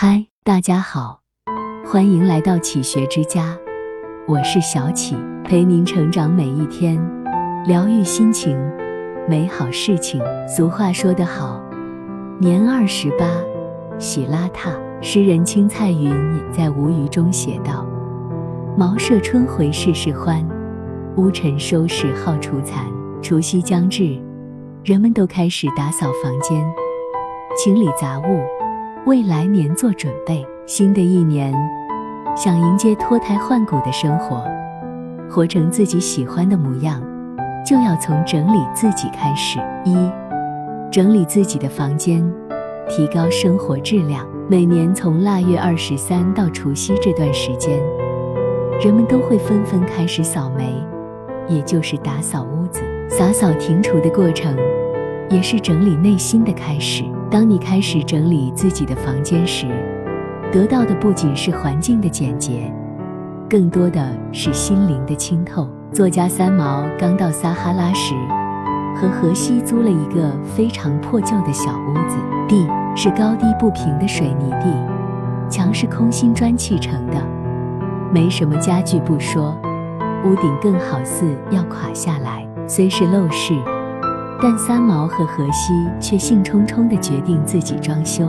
嗨，大家好，欢迎来到启学之家，我是小启，陪您成长每一天，疗愈心情，美好事情。俗话说得好，年二十八，喜邋遢。诗人青菜云也在《无余》中写道：“茅舍春回事事欢，乌尘收拾好除残。”除夕将至，人们都开始打扫房间，清理杂物，为来年做准备。新的一年，想迎接脱胎换骨的生活，活成自己喜欢的模样，就要从整理自己开始。一，整理自己的房间，提高生活质量。每年从腊月二十三到除夕这段时间，人们都会纷纷开始扫眉，也就是打扫屋子。洒扫庭除的过程，也是整理内心的开始。当你开始整理自己的房间时，得到的不仅是环境的简洁，更多的是心灵的清透。作家三毛刚到撒哈拉时，和荷西租了一个非常破旧的小屋子，地是高低不平的水泥地，墙是空心砖砌成的，没什么家具不说，屋顶更好似要垮下来。虽是陋室，但三毛和荷西却兴冲冲地决定自己装修。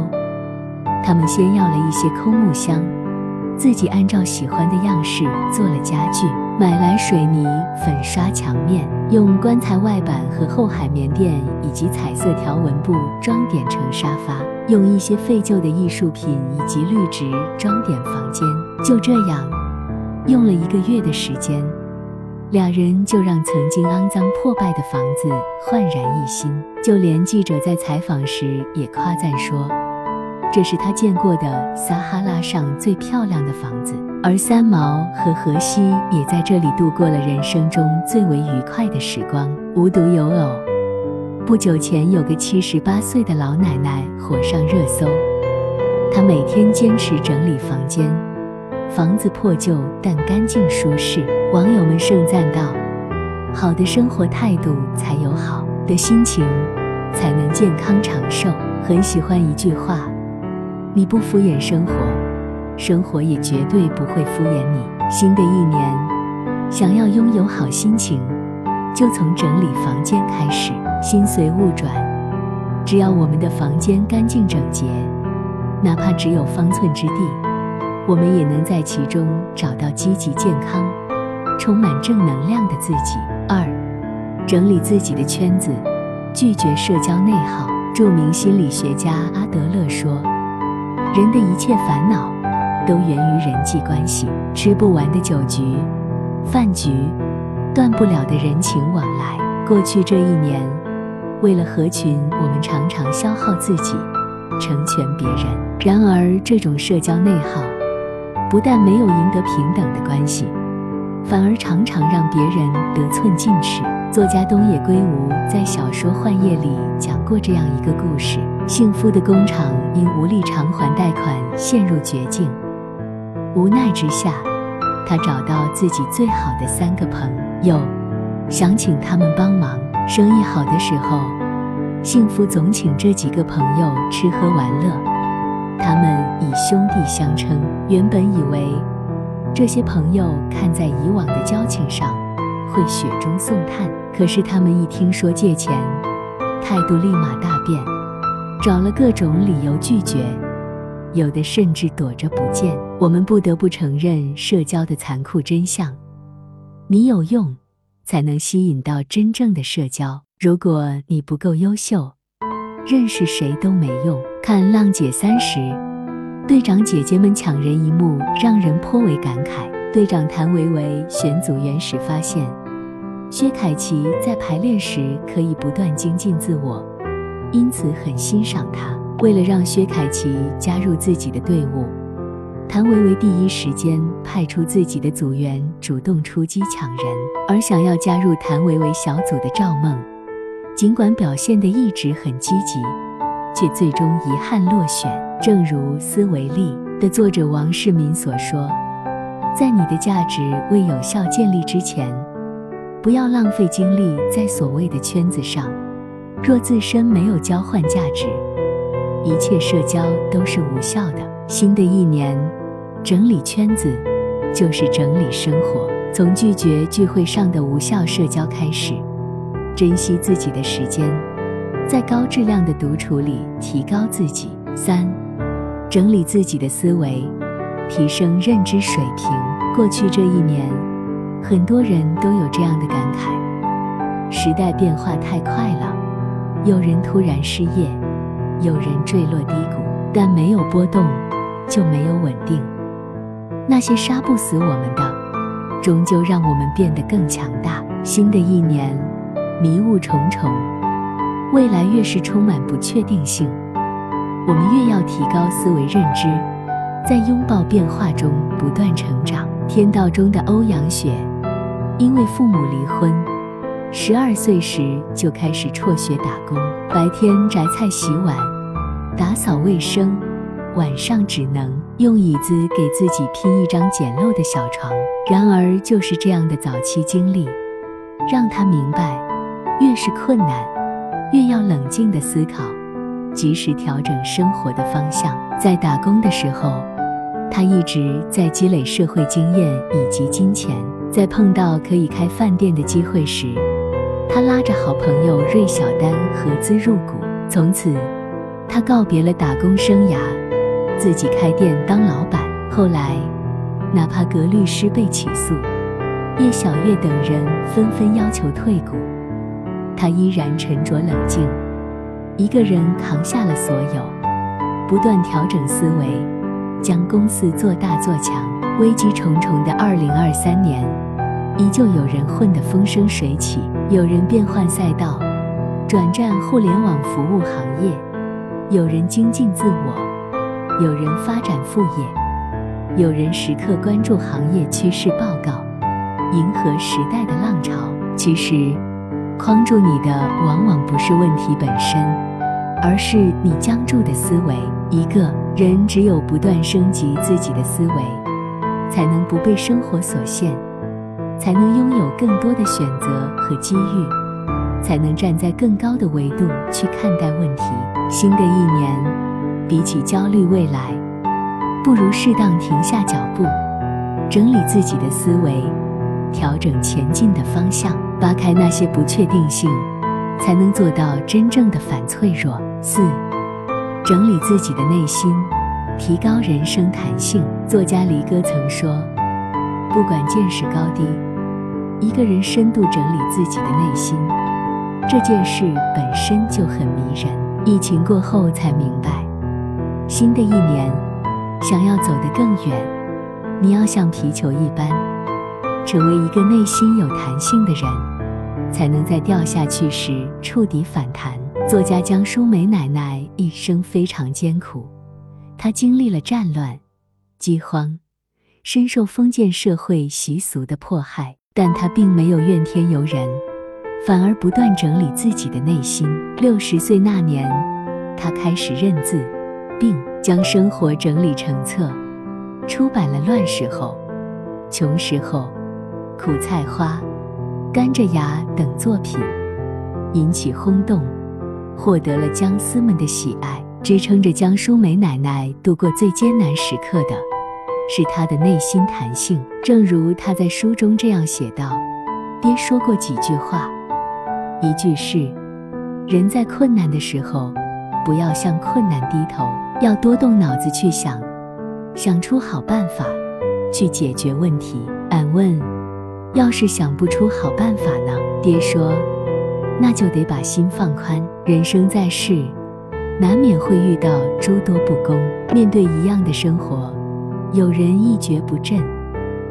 他们先要了一些空木箱，自己按照喜欢的样式做了家具，买来水泥粉刷墙面，用棺材外板和厚海绵垫以及彩色条纹布装点成沙发，用一些废旧的艺术品以及绿植装点房间。就这样，用了一个月的时间。俩人就让曾经肮脏破败的房子焕然一新，就连记者在采访时也夸赞说，这是他见过的撒哈拉上最漂亮的房子。而三毛和荷西也在这里度过了人生中最为愉快的时光。无独有偶，不久前有个七十八岁的老奶奶火上热搜，她每天坚持整理房间。房子破旧但干净舒适，网友们盛赞道：“好的生活态度才有好的心情，才能健康长寿。”很喜欢一句话：“你不敷衍生活，生活也绝对不会敷衍你。”新的一年，想要拥有好心情，就从整理房间开始。心随物转，只要我们的房间干净整洁，哪怕只有方寸之地。我们也能在其中找到积极、健康、充满正能量的自己。二，整理自己的圈子，拒绝社交内耗。著名心理学家阿德勒说：“人的一切烦恼都源于人际关系，吃不完的酒局、饭局，断不了的人情往来。过去这一年，为了合群，我们常常消耗自己，成全别人。然而，这种社交内耗。”不但没有赢得平等的关系，反而常常让别人得寸进尺。作家东野圭吾在小说《幻夜》里讲过这样一个故事：幸福的工厂因无力偿还贷款陷入绝境，无奈之下，他找到自己最好的三个朋友，想请他们帮忙。生意好的时候，幸福总请这几个朋友吃喝玩乐。他们以兄弟相称，原本以为这些朋友看在以往的交情上会雪中送炭，可是他们一听说借钱，态度立马大变，找了各种理由拒绝，有的甚至躲着不见。我们不得不承认社交的残酷真相：你有用，才能吸引到真正的社交；如果你不够优秀，认识谁都没用。看《浪姐三》时，队长姐姐们抢人一幕让人颇为感慨。队长谭维维选组员时发现，薛凯琪在排练时可以不断精进自我，因此很欣赏她。为了让薛凯琪加入自己的队伍，谭维维第一时间派出自己的组员主动出击抢人。而想要加入谭维维小组的赵梦，尽管表现得一直很积极。却最终遗憾落选。正如《思维力》的作者王世民所说：“在你的价值未有效建立之前，不要浪费精力在所谓的圈子上。若自身没有交换价值，一切社交都是无效的。”新的一年，整理圈子就是整理生活。从拒绝聚会上的无效社交开始，珍惜自己的时间，在高质量的独处里提高自己。三，整理自己的思维，提升认知水平。过去这一年，很多人都有这样的感慨：时代变化太快了，有人突然失业，有人坠落低谷，但没有波动，就没有稳定。那些杀不死我们的。终究让我们变得更强大。新的一年，迷雾重重，未来越是充满不确定性，我们越要提高思维认知，在拥抱变化中不断成长。天道中的欧阳雪，因为父母离婚，十二岁时就开始辍学打工，白天摘菜洗碗，打扫卫生。晚上只能用椅子给自己拼一张简陋的小床。然而，就是这样的早期经历，让他明白，越是困难，越要冷静地思考，及时调整生活的方向。在打工的时候，他一直在积累社会经验以及金钱。在碰到可以开饭店的机会时，他拉着好朋友芮小丹合资入股。从此，他告别了打工生涯。自己开店当老板，后来，哪怕葛律师被起诉，叶小月等人纷纷要求退股，他依然沉着冷静，一个人扛下了所有，不断调整思维，将公司做大做强。危机重重的二零二三年，依旧有人混得风生水起，有人变换赛道，转战互联网服务行业，有人精进自我。有人发展副业，有人时刻关注行业趋势报告，迎合时代的浪潮。其实，框住你的往往不是问题本身，而是你僵住的思维。一个人只有不断升级自己的思维，才能不被生活所限，才能拥有更多的选择和机遇，才能站在更高的维度去看待问题。新的一年。比起焦虑未来，不如适当停下脚步，整理自己的思维，调整前进的方向，扒开那些不确定性，才能做到真正的反脆弱。四，整理自己的内心，提高人生弹性。作家离歌曾说：“不管见识高低，一个人深度整理自己的内心，这件事本身就很迷人。”疫情过后才明白。新的一年，想要走得更远，你要像皮球一般，成为一个内心有弹性的人，才能在掉下去时触底反弹。作家江淑梅奶奶一生非常艰苦，她经历了战乱、饥荒，深受封建社会习俗的迫害，但她并没有怨天尤人，反而不断整理自己的内心。六十岁那年，她开始认字。并将生活整理成册，出版了《乱时候》《穷时候》《苦菜花》《甘蔗芽》等作品，引起轰动，获得了姜丝们的喜爱。支撑着江淑梅奶奶度过最艰难时刻的，是她的内心弹性。正如她在书中这样写道：“爹说过几句话，一句是，人在困难的时候，不要向困难低头。”要多动脑子去想，想出好办法去解决问题。俺问，要是想不出好办法呢？爹说，那就得把心放宽。人生在世，难免会遇到诸多不公。面对一样的生活，有人一蹶不振，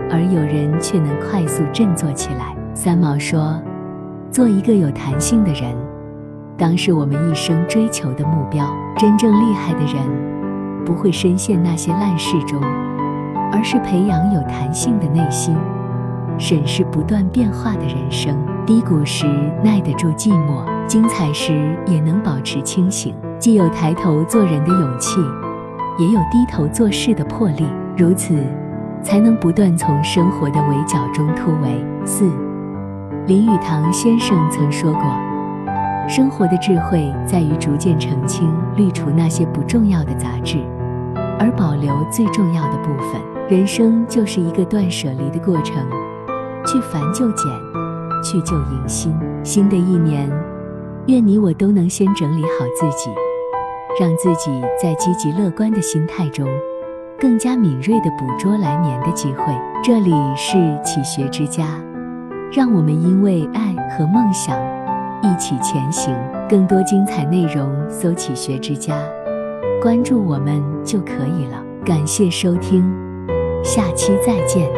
而有人却能快速振作起来。三毛说，做一个有弹性的人。当是我们一生追求的目标。真正厉害的人，不会深陷那些烂事中，而是培养有弹性的内心，审视不断变化的人生。低谷时耐得住寂寞，精彩时也能保持清醒。既有抬头做人的勇气，也有低头做事的魄力。如此，才能不断从生活的围剿中突围。四，林语堂先生曾说过。生活的智慧在于逐渐澄清、滤除那些不重要的杂质，而保留最重要的部分。人生就是一个断舍离的过程，去繁就简，去旧迎新。新的一年，愿你我都能先整理好自己，让自己在积极乐观的心态中，更加敏锐地捕捉来年的机会。这里是启学之家，让我们因为爱和梦想一起前行。更多精彩内容，搜“启学之家”，关注我们就可以了。感谢收听。下期再见。